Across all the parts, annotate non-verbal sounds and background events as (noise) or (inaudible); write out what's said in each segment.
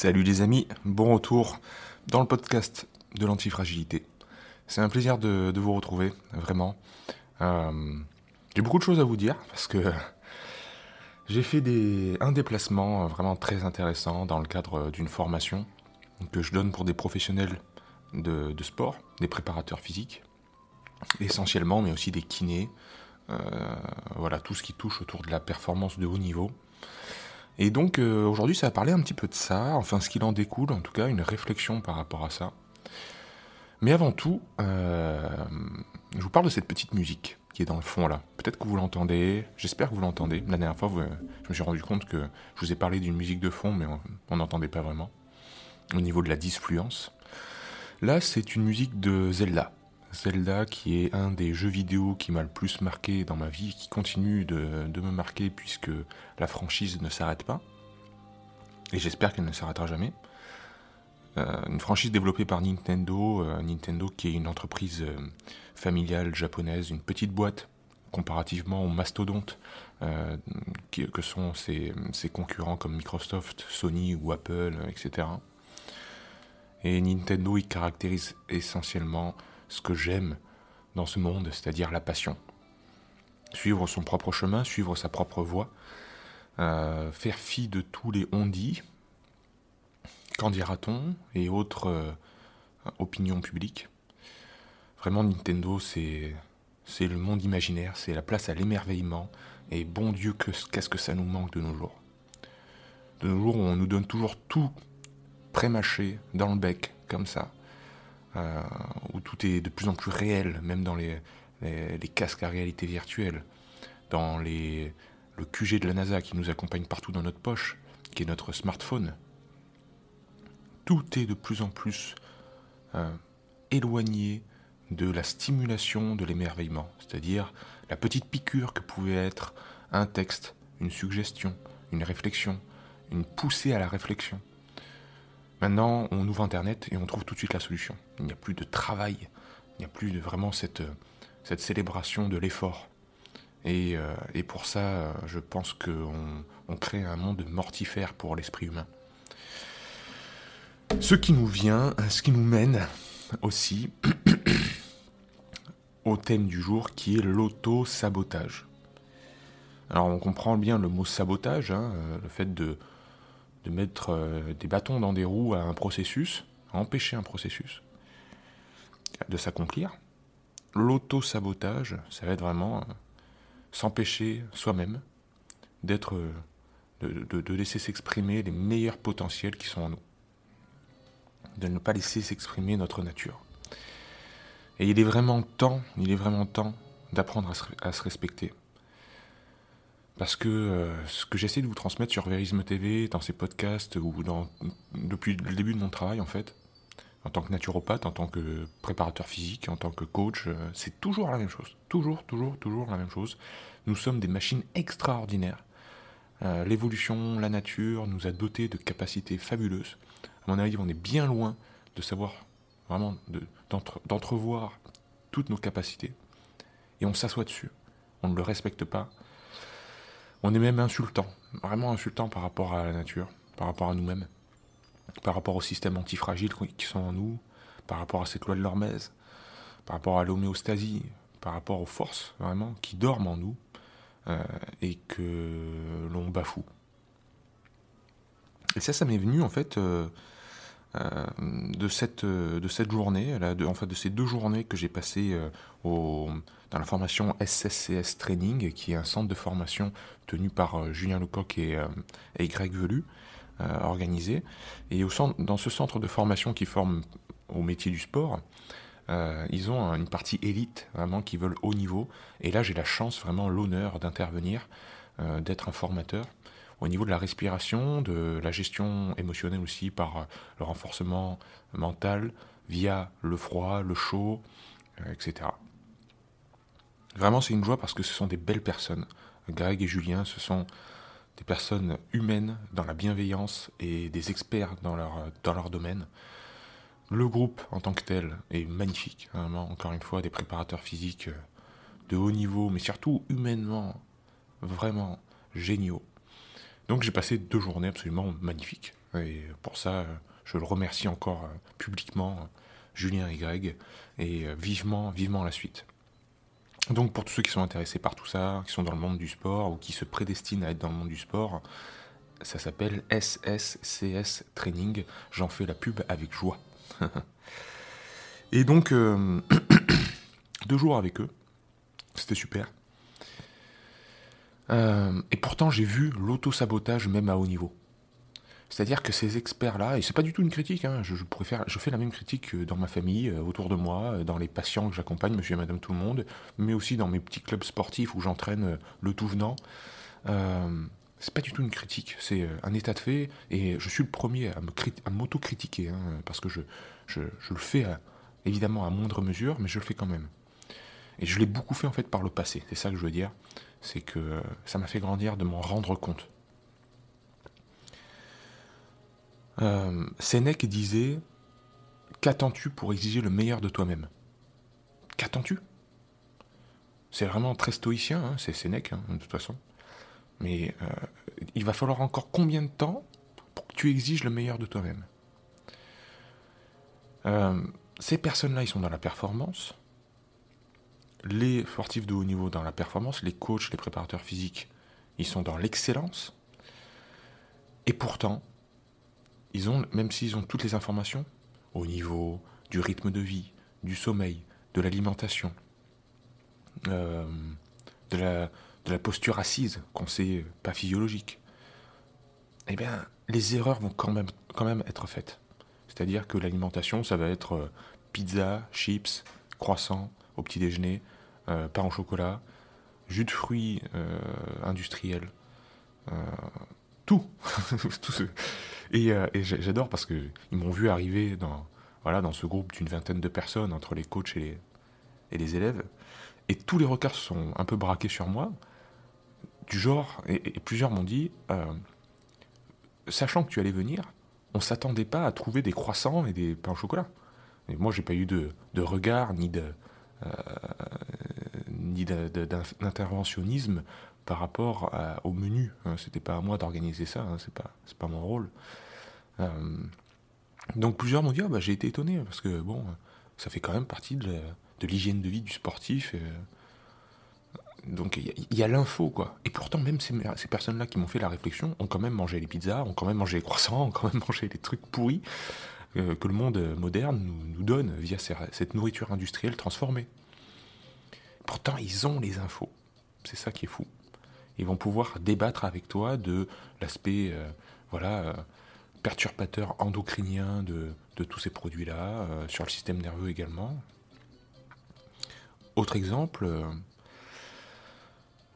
Salut les amis, bon retour dans le podcast de l'antifragilité. C'est un plaisir de, vous retrouver, vraiment. Euh, j'ai beaucoup de choses à vous dire parce que (laughs) j'ai fait un déplacement vraiment très intéressant dans le cadre d'une formation que je donne pour des professionnels de, sport, des préparateurs physiques, essentiellement, mais aussi des kinés. Euh, voilà, tout ce qui touche autour de la performance de haut niveau. Et donc euh, aujourd'hui, ça va parler un petit peu de ça, enfin ce qu'il en découle, en tout cas une réflexion par rapport à ça. Mais avant tout, euh, je vous parle de cette petite musique qui est dans le fond là. Peut-être que vous l'entendez, j'espère que vous l'entendez. La dernière fois, je me suis rendu compte que je vous ai parlé d'une musique de fond, mais on n'entendait pas vraiment, au niveau de la disfluence. Là, c'est une musique de Zelda. Zelda qui est un des jeux vidéo qui m'a le plus marqué dans ma vie, qui continue de, me marquer puisque la franchise ne s'arrête pas. Et j'espère qu'elle ne s'arrêtera jamais. Euh, une franchise développée par Nintendo, euh, Nintendo qui est une entreprise euh, familiale japonaise, une petite boîte comparativement aux mastodontes que sont ses, ses concurrents comme Microsoft, Sony ou Apple, etc. Et Nintendo, il caractérise essentiellement ce que j'aime dans ce monde, c'est-à-dire la passion. Suivre son propre chemin, suivre sa propre voie, euh, faire fi de tous les on-dit, qu'en dira-t-on, et autres euh, opinions publiques? Vraiment, Nintendo, c'est le monde imaginaire, c'est la place à l'émerveillement, et bon Dieu, que- qu'est-ce que ça nous manque de nos jours? De nos jours, on nous donne toujours tout prémâché dans le bec, comme ça, euh, où tout est de plus en plus réel, même dans les, casques à réalité virtuelle, dans le QG de la NASA qui nous accompagne partout dans notre poche, qui est notre smartphone. Tout est de plus en plus euh, éloigné de la stimulation de l'émerveillement, c'est-à-dire la petite piqûre que pouvait être un texte, une suggestion, une réflexion, une poussée à la réflexion. Maintenant, on ouvre Internet et on trouve tout de suite la solution. Il n'y a plus de travail, il n'y a plus vraiment cette, célébration de l'effort. Et, euh, pour ça, euh, je pense qu'on on crée un monde mortifère pour l'esprit humain. Ce qui nous vient, ce qui nous mène aussi (coughs) au thème du jour qui est l'auto-sabotage. Alors on comprend bien le mot sabotage, hein, euh, le fait de, de mettre euh, des bâtons dans des roues à un processus, à empêcher un processus de s'accomplir. L'auto-sabotage, ça va être vraiment euh, s'empêcher soi-même d'être, euh, de, laisser s'exprimer les meilleurs potentiels qui sont en nous. De ne pas laisser s'exprimer notre nature. Et il est vraiment temps, il est vraiment temps d'apprendre à se respecter. Parce que euh, ce que j'essaie de vous transmettre sur Verisme TV, dans ces podcasts, ou dans, depuis le début de mon travail en fait, en tant que naturopathe, en tant que préparateur physique, en tant que coach, euh, c'est toujours la même chose. Toujours, toujours, toujours la même chose. Nous sommes des machines extraordinaires. Euh, L'évolution, la nature nous a dotés de capacités fabuleuses. À mon avis, on est bien loin de savoir vraiment de- d'entre- d'entrevoir toutes nos capacités. Et on s'assoit dessus. On ne le respecte pas. On est même insultant, vraiment insultant par rapport à la nature, par rapport à nous-mêmes, par rapport au système antifragile qui sont en nous, par rapport à cette loi de l'hormèse, par rapport à l'homéostasie, par rapport aux forces vraiment qui dorment en nous euh, et que l'on bafoue. Et ça, ça m'est venu en fait euh, de, cette, euh, de cette journée, là, de, en fait, de ces deux journées que j'ai passées euh, dans la formation SSCS Training, qui est un centre de formation tenu par euh, Julien Lecoq et, euh, et Greg Velu, euh, organisé. Et au centre, dans ce centre de formation qui forme au métier du sport, euh, ils ont une partie élite, vraiment, qui veulent haut niveau. Et là, j'ai la chance, vraiment, l'honneur d'intervenir, euh, d'être un formateur au niveau de la respiration, de la gestion émotionnelle aussi par le renforcement mental via le froid, le chaud, etc. Vraiment, c'est une joie parce que ce sont des belles personnes. Greg et Julien, ce sont des personnes humaines dans la bienveillance et des experts dans leur, leur domaine. Le groupe en tant que tel est magnifique. Vraiment, encore une fois, des préparateurs physiques de haut niveau, mais surtout humainement, vraiment géniaux. Donc j'ai passé deux journées absolument magnifiques. Et pour ça, je le remercie encore publiquement, Julien et Greg, et vivement, vivement la suite. Donc pour tous ceux qui sont intéressés par tout ça, qui sont dans le monde du sport ou qui se prédestinent à être dans le monde du sport, ça s'appelle SSCS Training. J'en fais la pub avec joie. (laughs) Et donc, euh, (coughs) deux jours avec eux, c'était super. Euh, et pourtant, j'ai vu l'auto-sabotage même à haut niveau. C'est-à-dire que ces experts-là, et c'est pas du tout une critique, hein, je, je fais la même critique dans ma famille, euh, autour de moi, euh, dans les patients que j'accompagne, monsieur et madame tout le monde, mais aussi dans mes petits clubs sportifs où j'entraîne euh, le tout venant. Euh, c'est pas du tout une critique, c'est un état de fait, et je suis le premier à m'auto-critiquer, hein, parce que je, le fais évidemment à moindre mesure, mais je le fais quand même. Et je l'ai beaucoup fait en fait par le passé, c'est ça que je veux dire, c'est que ça m'a fait grandir de m'en rendre compte. Euh, Sénèque disait Qu'attends-tu pour exiger le meilleur de toi-même? Qu'attends-tu? C'est vraiment très stoïcien, hein, c'est Sénèque, hein, de toute façon. Mais euh, il va falloir encore combien de temps pour que tu exiges le meilleur de toi-même? Euh, Ces personnes-là, ils sont dans la performance. Les sportifs de haut niveau dans la performance, les coachs, les préparateurs physiques, ils sont dans l'excellence. Et pourtant, ils ont, même s'ils ont toutes les informations, au niveau du rythme de vie, du sommeil, de l'alimentation, euh, de, la, posture assise, qu'on sait pas physiologique, eh bien, les erreurs vont quand même, quand même être faites. C'est-à-dire que l'alimentation, ça va être euh, pizza, chips, croissant au petit déjeuner, euh, pain au chocolat, jus de fruits industriels, tout. (laughs) tout ce, et, euh, j'adore parce qu'ils m'ont vu arriver dans, voilà, dans ce groupe d'une vingtaine de personnes, entre les coachs et les, élèves. Et tous les regards sont un peu braqués sur moi, du genre, et, plusieurs m'ont dit, euh, sachant que tu allais venir, on s'attendait pas à trouver des croissants et des pains au chocolat. Et moi, j'ai pas eu de, de regard ni de euh, ni d'interventionnisme par rapport au menu. Hein. C'était pas à moi d'organiser ça, hein. c'est pas, mon rôle. Euh, donc plusieurs m'ont dit ah, bah, j'ai été étonné parce que bon, ça fait quand même partie de, l'hygiène de vie du sportif. donc il y, a, l'info quoi. Et pourtant même ces, ces personnes-là qui m'ont fait la réflexion ont quand même mangé les pizzas, ont quand même mangé les croissants, ont quand même (laughs) mangé les trucs pourris euh, que le monde moderne nous, donne via cette nourriture industrielle transformée. Pourtant ils ont les infos. C'est ça qui est fou ils vont pouvoir débattre avec toi de l'aspect euh, voilà, euh, perturbateur endocrinien de, tous ces produits-là, euh, sur le système nerveux également. Autre exemple,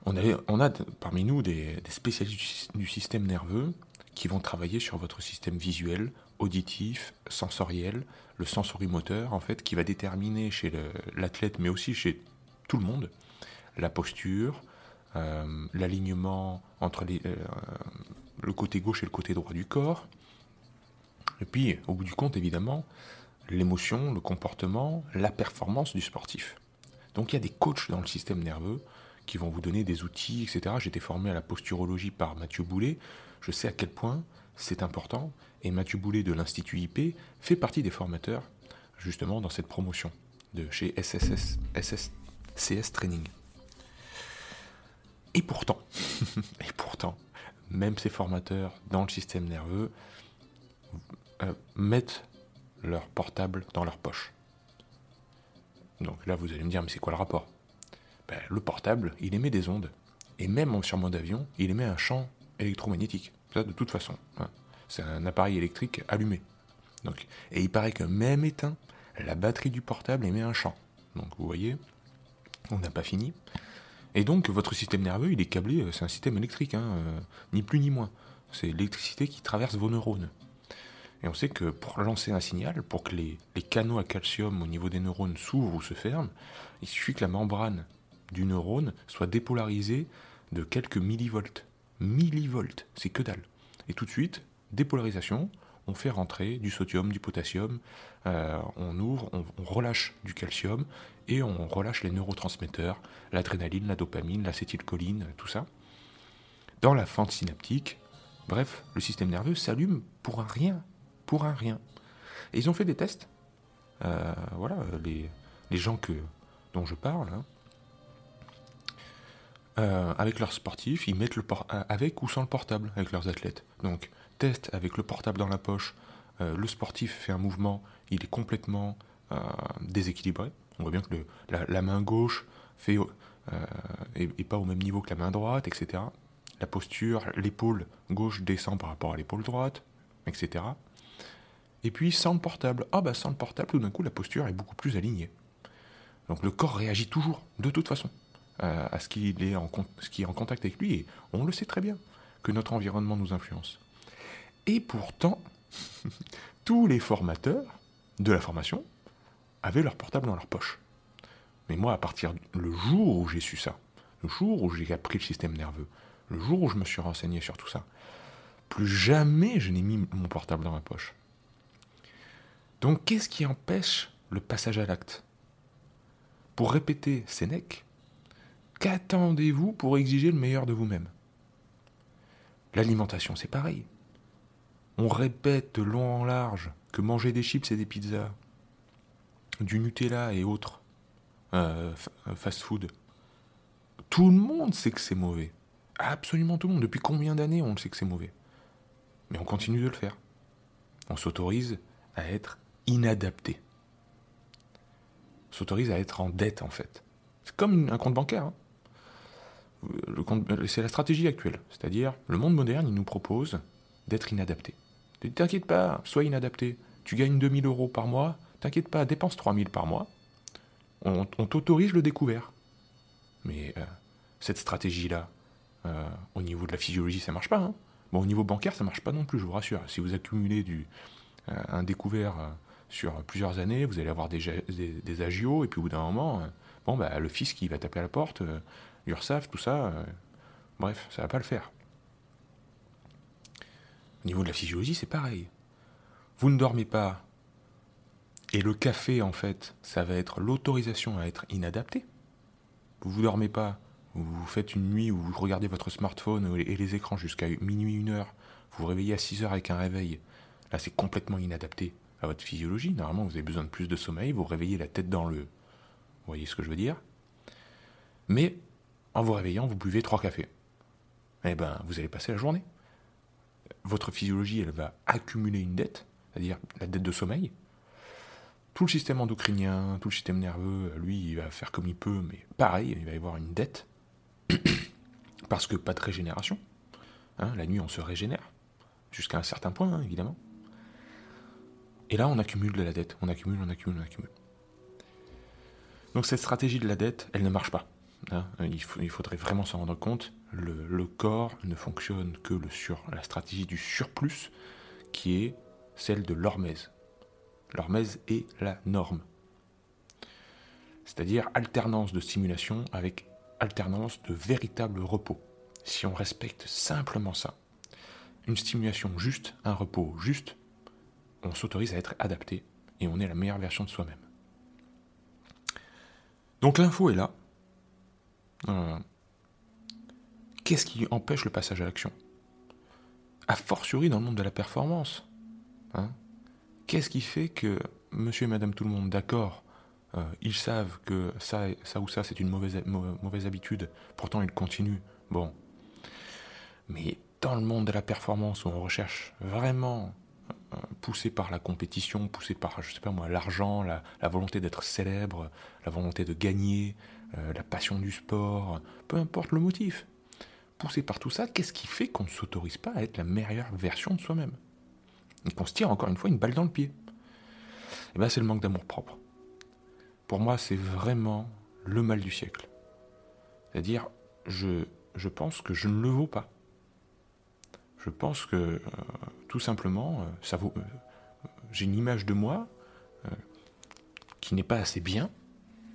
on, a parmi nous des, spécialistes du système nerveux qui vont travailler sur votre système visuel, auditif, sensoriel, le sensorimoteur, en fait, qui va déterminer chez l'athlète, mais aussi chez tout le monde, la posture, euh, l'alignement entre euh, le côté gauche et le côté droit du corps. Et puis, au bout du compte, évidemment, l'émotion, le comportement, la performance du sportif. Donc il y a des coachs dans le système nerveux qui vont vous donner des outils, etc. J'étais formé à la posturologie par Mathieu Boulet. Je sais à quel point c'est important. Et Mathieu Boulet de l'Institut IP fait partie des formateurs justement dans cette promotion de chez SSS, SSCS Training. Et pourtant, (laughs) et pourtant, même ces formateurs dans le système nerveux euh, mettent leur portable dans leur poche. Donc là, vous allez me dire, mais c'est quoi le rapport? Ben, Le portable, il émet des ondes. Et même sur mode avion, il émet un champ électromagnétique. Ça, de toute façon. Hein. C'est un appareil électrique allumé. Donc, et il paraît que même éteint, la batterie du portable émet un champ. Donc vous voyez, on n'a pas fini. Et donc, votre système nerveux, il est câblé, c'est un système électrique, hein, ni plus ni moins. C'est l'électricité qui traverse vos neurones. Et on sait que pour lancer un signal, pour que les, canaux à calcium au niveau des neurones s'ouvrent ou se ferment, il suffit que la membrane du neurone soit dépolarisée de quelques millivolts. Millivolts, c'est que dalle. Et tout de suite, dépolarisation, on fait rentrer du sodium, du potassium, euh, on ouvre, on, relâche du calcium et on relâche les neurotransmetteurs, l'adrénaline, la dopamine, l'acétylcholine, tout ça. Dans la fente synaptique, bref, le système nerveux s'allume pour un rien, pour un rien. Et ils ont fait des tests. Euh, voilà, les, gens que, dont je parle, hein, euh, avec leurs sportifs, ils mettent le avec ou sans le portable avec leurs athlètes. Donc, avec le portable dans la poche, le sportif fait un mouvement, il est complètement déséquilibré. On voit bien que la, main gauche fait, est, pas au même niveau que la main droite, etc. La posture, l'épaule gauche descend par rapport à l'épaule droite, etc. Et puis sans le portable. Ah bah sans le portable, tout d'un coup, la posture est beaucoup plus alignée. Donc le corps réagit toujours, de toute façon, euh, à ce, qu'il est en, ce qui est en contact avec lui. Et on le sait très bien, que notre environnement nous influence. Et pourtant, (laughs) tous les formateurs de la formation avaient leur portable dans leur poche. Mais moi, à partir le jour où j'ai su ça, le jour où j'ai appris le système nerveux, le jour où je me suis renseigné sur tout ça, plus jamais je n'ai mis mon portable dans ma poche. Donc qu'est-ce qui empêche le passage à l'acte? Pour répéter Sénèque, qu'attendez-vous pour exiger le meilleur de vous-même? L'alimentation, c'est pareil. On répète de long en large que manger des chips et des pizzas, du Nutella et autres euh, euh, fast-food, tout le monde sait que c'est mauvais. Absolument tout le monde. Depuis combien d'années on le sait que c'est mauvais? Mais on continue de le faire. On s'autorise à être inadapté. S'autorise à être en dette en fait. C'est comme un compte bancaire. Hein. C'est la stratégie actuelle. C'est-à-dire, le monde moderne, il nous propose d'être inadapté. T'inquiète pas, sois inadapté. Tu gagnes 2000 euros par mois, t'inquiète pas, dépense 3000 par mois. On, t'autorise le découvert. Mais euh, cette stratégie-là, euh, au niveau de la physiologie, ça marche pas. Hein. Bon, au niveau bancaire, ça marche pas non plus, je vous rassure. Si vous accumulez euh, un découvert sur plusieurs années, vous allez avoir des, des, agios, et puis au bout d'un moment, bon, bah, le fils qui va taper à la porte, l'URSAF, tout ça, bref, ça va pas le faire. Au niveau de la physiologie, c'est pareil. Vous ne dormez pas, et le café, en fait, ça va être l'autorisation à être inadapté. Vous ne dormez pas, vous faites une nuit où vous regardez votre smartphone et les écrans jusqu'à minuit, une heure, vous vous réveillez à 6 heures avec un réveil. Là, c'est complètement inadapté à votre physiologie. Normalement, vous avez besoin de plus de sommeil, vous réveillez la tête dans le... Vous voyez ce que je veux dire? Mais en vous réveillant, vous buvez trois cafés. Eh ben, vous allez passer la journée. Votre physiologie, elle va accumuler une dette, c'est-à-dire la dette de sommeil. Tout le système endocrinien, tout le système nerveux, lui, il va faire comme il peut, mais pareil, il va y avoir une dette. (coughs) Parce que pas de régénération. Hein, la nuit, on se régénère. Jusqu'à un certain point, hein, évidemment. Et là, on accumule de la dette, on accumule, on accumule, on accumule. Donc cette stratégie de la dette, elle ne marche pas. Hein. il, faudrait vraiment s'en rendre compte. Le, corps ne fonctionne que sur, la stratégie du surplus, qui est celle de l'hormèse. L'hormèse est la norme. C'est-à-dire alternance de stimulation avec alternance de véritable repos. Si on respecte simplement ça, une stimulation juste, un repos juste, on s'autorise à être adapté et on est la meilleure version de soi-même. Donc l'info est là. Qu'est-ce qui empêche le passage à l'action? A fortiori dans le monde de la performance. Hein? Qu'est-ce qui fait que monsieur et madame tout le monde, d'accord, euh, ils savent que ça, ça ou ça c'est une mauvaise, habitude, pourtant ils continuent. Bon. Mais dans le monde de la performance où on recherche vraiment poussé par la compétition, poussé par, je sais pas moi, l'argent, la, volonté d'être célèbre, la volonté de gagner, euh, la passion du sport, peu importe le motif. Poussé par tout ça, qu'est-ce qui fait qu'on ne s'autorise pas à être la meilleure version de soi-même Et qu'on se tire encore une fois une balle dans le pied? Eh bien, c'est le manque d'amour propre. Pour moi, c'est vraiment le mal du siècle. C'est-à-dire, je, pense que je ne le vaux pas. Je pense que euh, tout simplement, euh, ça vaut. euh, j'ai une image de moi qui n'est pas assez bien,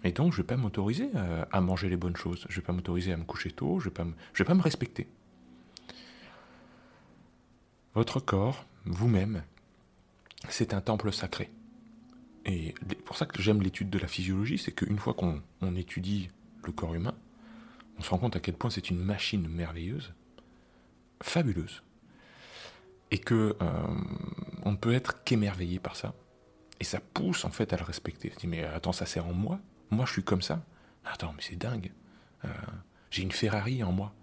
et donc je vais pas m'autoriser à manger les bonnes choses. Je vais pas m'autoriser à me coucher tôt. Je vais me, je vais pas me respecter. Votre corps, vous-même, c'est un temple sacré. Et pour ça que j'aime l'étude de la physiologie, c'est qu'une fois qu'on on étudie le corps humain, on se rend compte à quel point c'est une machine merveilleuse, fabuleuse, et que euh, on ne peut être qu'émerveillé par ça. Et ça pousse en fait à le respecter. Je dis mais attends, ça sert en moi Moi je suis comme ça Attends, mais c'est dingue. Euh, j'ai une Ferrari en moi.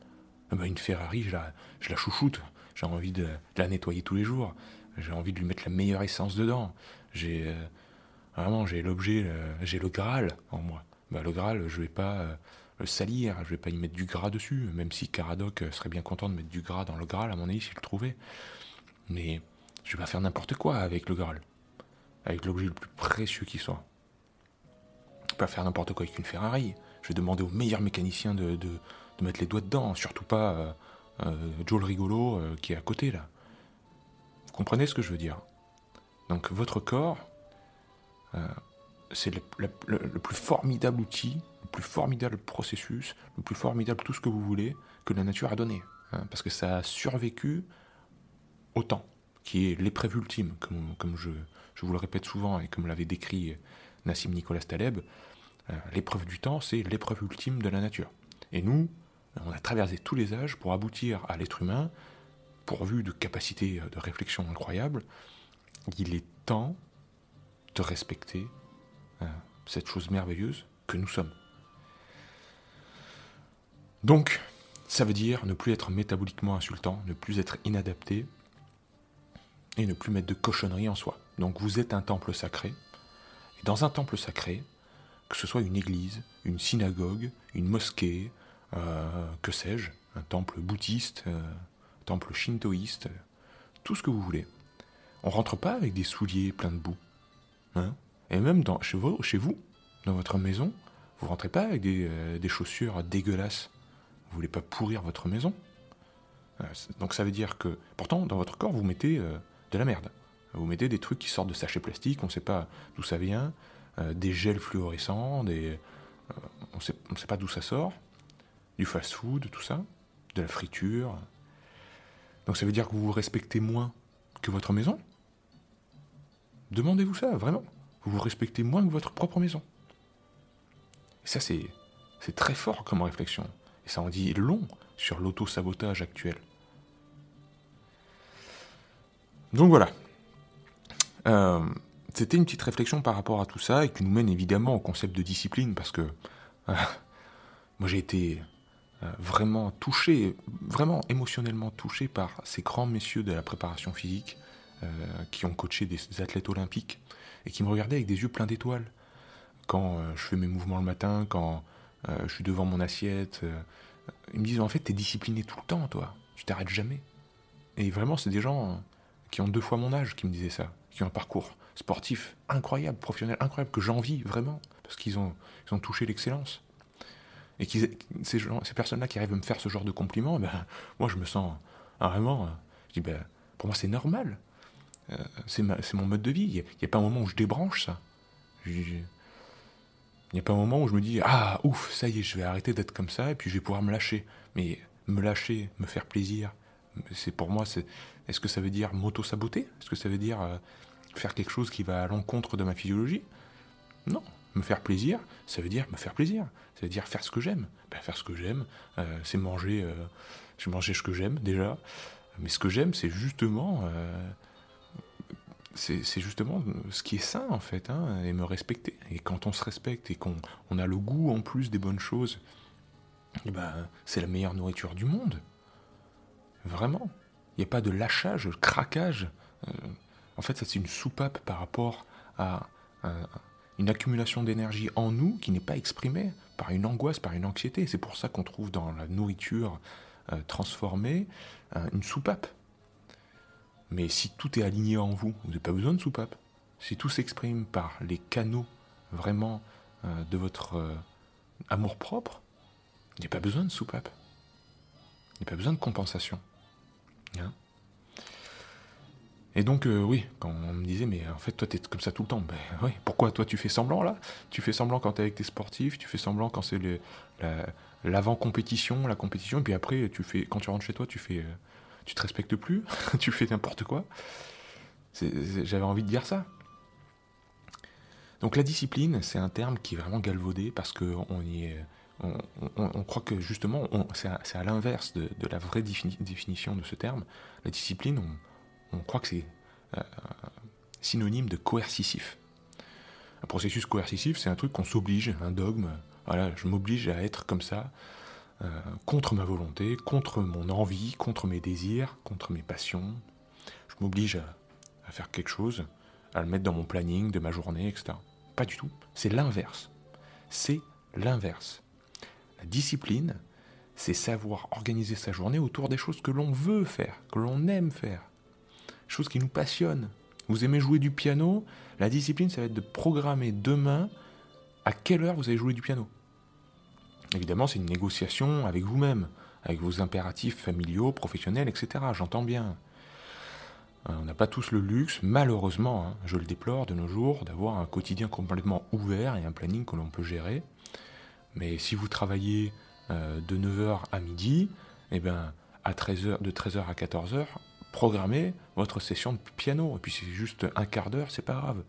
Ah ben, une Ferrari, je la, je la chouchoute. J'ai envie de la nettoyer tous les jours. J'ai envie de lui mettre la meilleure essence dedans. J'ai euh, vraiment j'ai l'objet, euh, j'ai le Graal en moi. Bah, le Graal, je vais pas le salir, je vais pas y mettre du gras dessus, même si Caradoc serait bien content de mettre du gras dans le Graal, à mon avis, s'il le trouvait. Mais je vais pas faire n'importe quoi avec le Graal, avec l'objet le plus précieux qui soit. Vais pas faire n'importe quoi avec une Ferrari. Je vais demander au meilleur mécanicien de, mettre les doigts dedans, surtout pas euh, euh, rigolo euh, qui est à côté là. Vous comprenez ce que je veux dire? Donc votre corps, euh, c'est le, plus formidable outil, le plus formidable processus, le plus formidable tout ce que vous voulez que la nature a donné. hein, parce que ça a survécu au temps, qui est l'épreuve ultime, comme, comme je, je vous le répète souvent et comme l'avait décrit Nassim Nicolas Taleb. euh, l'épreuve du temps, c'est l'épreuve ultime de la nature. Et nous, on a traversé tous les âges pour aboutir à l'être humain, pourvu de capacités de réflexion incroyables. Il est temps de respecter euh, cette chose merveilleuse que nous sommes. Donc, ça veut dire ne plus être métaboliquement insultant, ne plus être inadapté et ne plus mettre de cochonnerie en soi. Donc vous êtes un temple sacré. Dans un temple sacré, que ce soit une église, une synagogue, une mosquée, euh, que sais-je, un temple bouddhiste, euh, temple shintoïste, tout ce que vous voulez. On rentre pas avec des souliers pleins de boue. Hein et même chez, vous, dans votre maison, vous rentrez pas avec des, euh, des chaussures dégueulasses. Vous voulez pas pourrir votre maison. Donc ça veut dire que, pourtant, dans votre corps, vous mettez de la merde. Vous mettez des trucs qui sortent de sachets plastiques, on ne sait pas d'où ça vient, euh, des gels fluorescents, euh, on ne sait pas d'où ça sort, du fast-food, tout ça, de la friture. Donc ça veut dire que vous vous respectez moins que votre maison? Demandez-vous ça, vraiment. Vous vous respectez moins que votre propre maison. Et ça, c'est, c'est très fort comme réflexion. Et ça en dit long sur l'auto-sabotage actuel. Donc voilà. Euh, c'était une petite réflexion par rapport à tout ça et qui nous mène évidemment au concept de discipline parce que euh, moi j'ai été euh, vraiment touché, vraiment émotionnellement touché par ces grands messieurs de la préparation physique qui ont coaché des, athlètes olympiques et qui me regardaient avec des yeux pleins d'étoiles quand je fais mes mouvements le matin, quand je suis devant mon assiette. ils me disent en fait t'es discipliné tout le temps toi, tu t'arrêtes jamais. Et vraiment c'est des gens qui ont deux fois mon âge qui me disaient ça, qui ont un parcours sportif incroyable, professionnel incroyable, que j'envie vraiment, parce qu'ils ont, ils ont touché l'excellence. Et qu'ils, ces, ces personnes-là qui arrivent à me faire ce genre de compliments, ben, moi je me sens ah, vraiment, je dis, ben, pour moi c'est normal, Euh, c'est, mon mode de vie, il n'y a, pas un moment où je débranche ça. Il n'y a pas un moment où je me dis Ah, ouf, ça y est, je vais arrêter d'être comme ça et puis je vais pouvoir me lâcher. Mais me lâcher, me faire plaisir, c'est pour moi, c'est. Est-ce que ça veut dire m'auto-saboter? Est-ce que ça veut dire euh, faire quelque chose qui va à l'encontre de ma physiologie? Non. Me faire plaisir, ça veut dire me faire plaisir. Ça veut dire faire ce que j'aime. Ben, faire ce que j'aime, euh, c'est manger. Euh, je manger ce que j'aime déjà. Mais ce que j'aime, c'est justement. c'est c'est justement ce qui est sain en fait, hein, et me respecter. Et quand on se respecte et qu'on on a le goût en plus des bonnes choses, ben, c'est la meilleure nourriture du monde. Vraiment. Il n'y a pas de lâchage, de craquage. Euh, en fait, ça c'est une soupape par rapport à, une accumulation d'énergie en nous qui n'est pas exprimée par une angoisse, par une anxiété. C'est pour ça qu'on trouve dans la nourriture euh, transformée euh, une soupape. Mais si tout est aligné en vous, vous n'avez pas besoin de soupape. Si tout s'exprime par les canaux vraiment de votre euh, amour-propre, Il n'y a pas besoin de soupape. Il n'y a pas besoin de compensation. Hein et donc, euh, oui, quand on me disait, mais en fait, toi, t'es comme ça tout le temps. Ben oui, pourquoi toi, tu fais semblant là? Tu fais semblant quand t'es avec tes sportifs, tu fais semblant quand c'est l'avant-compétition, la compétition, et puis après, tu fais, quand tu rentres chez toi, tu fais, euh, tu te respectes plus, (laughs) tu fais n'importe quoi. J'avais envie de dire ça. Donc la discipline, c'est un terme qui est vraiment galvaudé parce qu'on y est, on, croit que justement, c'est à, l'inverse de, la vraie définition de ce terme. La discipline, on, croit que c'est euh, synonyme de coercitif. Un processus coercitif, c'est un truc qu'on s'oblige, un dogme. Voilà, je m'oblige à être comme ça, euh, contre ma volonté, contre mon envie, contre mes désirs, contre mes passions. Je m'oblige à faire quelque chose, à le mettre dans mon planning de ma journée, etc. Pas du tout. C'est l'inverse. C'est l'inverse. La discipline, c'est savoir organiser sa journée autour des choses que l'on veut faire, que l'on aime faire. Choses qui nous passionnent. Vous aimez jouer du piano La discipline, ça va être de programmer demain à quelle heure vous allez jouer du piano. Évidemment, c'est une négociation avec vous-même, avec vos impératifs familiaux, professionnels, etc. J'entends bien. Euh, on n'a pas tous le luxe, malheureusement, hein, je le déplore de nos jours, d'avoir un quotidien complètement ouvert et un planning que l'on peut gérer. Mais si vous travaillez euh, de 9h à midi, eh ben, à 13h, de 13h à 14h, programmez votre session de piano. Et puis c'est juste un quart d'heure, c'est pas grave.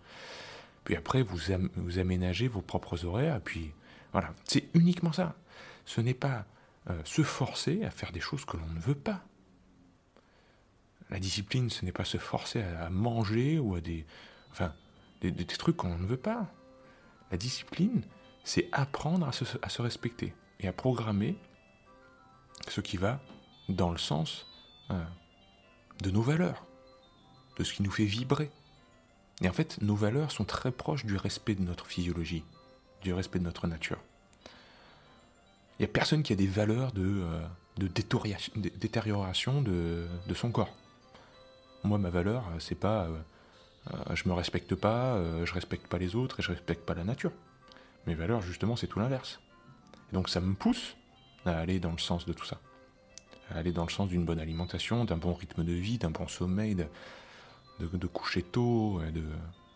Puis après, vous, vous aménagez vos propres horaires. Et puis voilà, c'est uniquement ça. Ce n'est pas euh, se forcer à faire des choses que l'on ne veut pas. La discipline, ce n'est pas se forcer à manger ou à des, enfin, des, trucs qu'on ne veut pas. La discipline, c'est apprendre à se, respecter et à programmer ce qui va dans le sens euh, de nos valeurs, de ce qui nous fait vibrer. Et en fait, nos valeurs sont très proches du respect de notre physiologie, du respect de notre nature. Il n'y a personne qui a des valeurs de, euh, détérioration de son corps. Moi, ma valeur, euh, c'est pas euh, euh, je me respecte pas, je respecte pas les autres et je respecte pas la nature. Mes valeurs, justement, c'est tout l'inverse. Et donc ça me pousse à aller dans le sens de tout ça. À aller dans le sens d'une bonne alimentation, d'un bon rythme de vie, d'un bon sommeil, de, coucher tôt,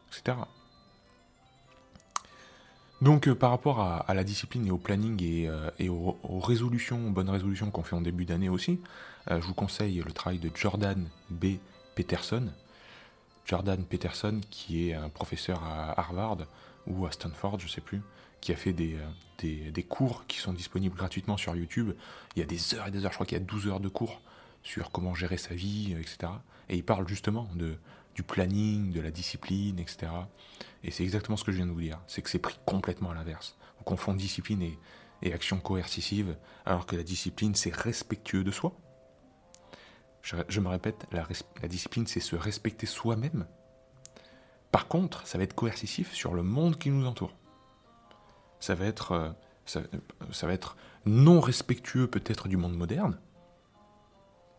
etc. Donc par rapport à, la discipline et au planning et, aux, aux, résolutions, aux bonnes résolutions qu'on fait en début d'année aussi, je vous conseille le travail de Jordan B. Peterson, Jordan Peterson, qui est un professeur à Harvard ou à Stanford, je sais plus, qui a fait des, euh, des, cours qui sont disponibles gratuitement sur YouTube. Il y a des heures et des heures, je crois qu'il y a 12 heures de cours sur comment gérer sa vie, etc. Et il parle justement de, du planning, de la discipline, etc. Et c'est exactement ce que je viens de vous dire. C'est que c'est pris complètement à l'inverse. On confond discipline et, et action coercitive, alors que la discipline, c'est respectueux de soi, je, me répète, la, discipline, c'est se respecter soi-même. Par contre, ça va être coercitif sur le monde qui nous entoure. Ça va être, euh, ça, va être non respectueux peut-être du monde moderne,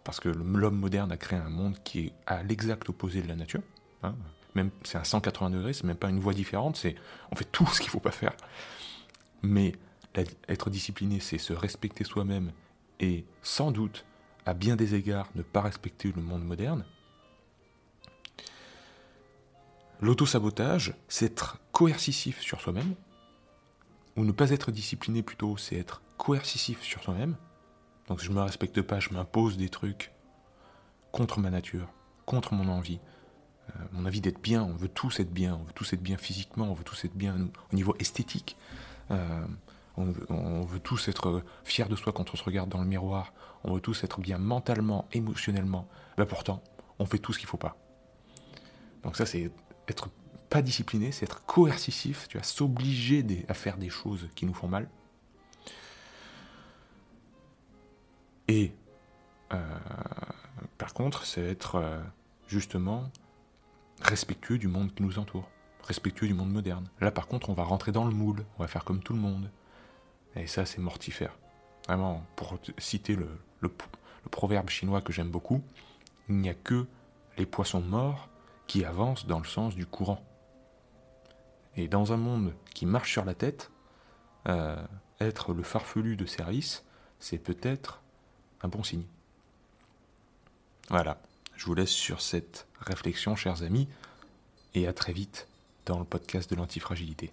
parce que l'homme moderne a créé un monde qui est à l'exact opposé de la nature. Hein. Même c'est à 180 degrés, c'est même pas une voie différente, c'est on fait tout (laughs) ce qu'il faut pas faire. Mais être discipliné, c'est se respecter soi-même et sans doute à bien des égards, ne pas respecter le monde moderne. L'autosabotage, c'est être coercitif sur soi-même, ou ne pas être discipliné plutôt, c'est être coercitif sur soi-même. Donc je ne me respecte pas, je m'impose des trucs contre ma nature, contre mon envie. Euh, mon envie d'être bien, on veut tous être bien, on veut tous être bien physiquement, on veut tous être bien au niveau esthétique. Euh, on veut, tous être fiers de soi quand on se regarde dans le miroir. On veut tous être bien mentalement, émotionnellement. Ben pourtant, on fait tout ce qu'il ne faut pas. Donc ça, c'est être pas discipliné, c'est être coercitif. Tu vas s'obliger à faire des choses qui nous font mal. Et euh, par contre, c'est être euh, justement respectueux du monde qui nous entoure, respectueux du monde moderne. Là, par contre, on va rentrer dans le moule, on va faire comme tout le monde. Et ça, c'est mortifère. Vraiment, pour citer le, proverbe chinois que j'aime beaucoup, il n'y a que les poissons morts qui avancent dans le sens du courant. Et dans un monde qui marche sur la tête, euh, être le farfelu de service, c'est peut-être un bon signe. Voilà, je vous laisse sur cette réflexion, chers amis, et à très vite dans le podcast de l'antifragilité.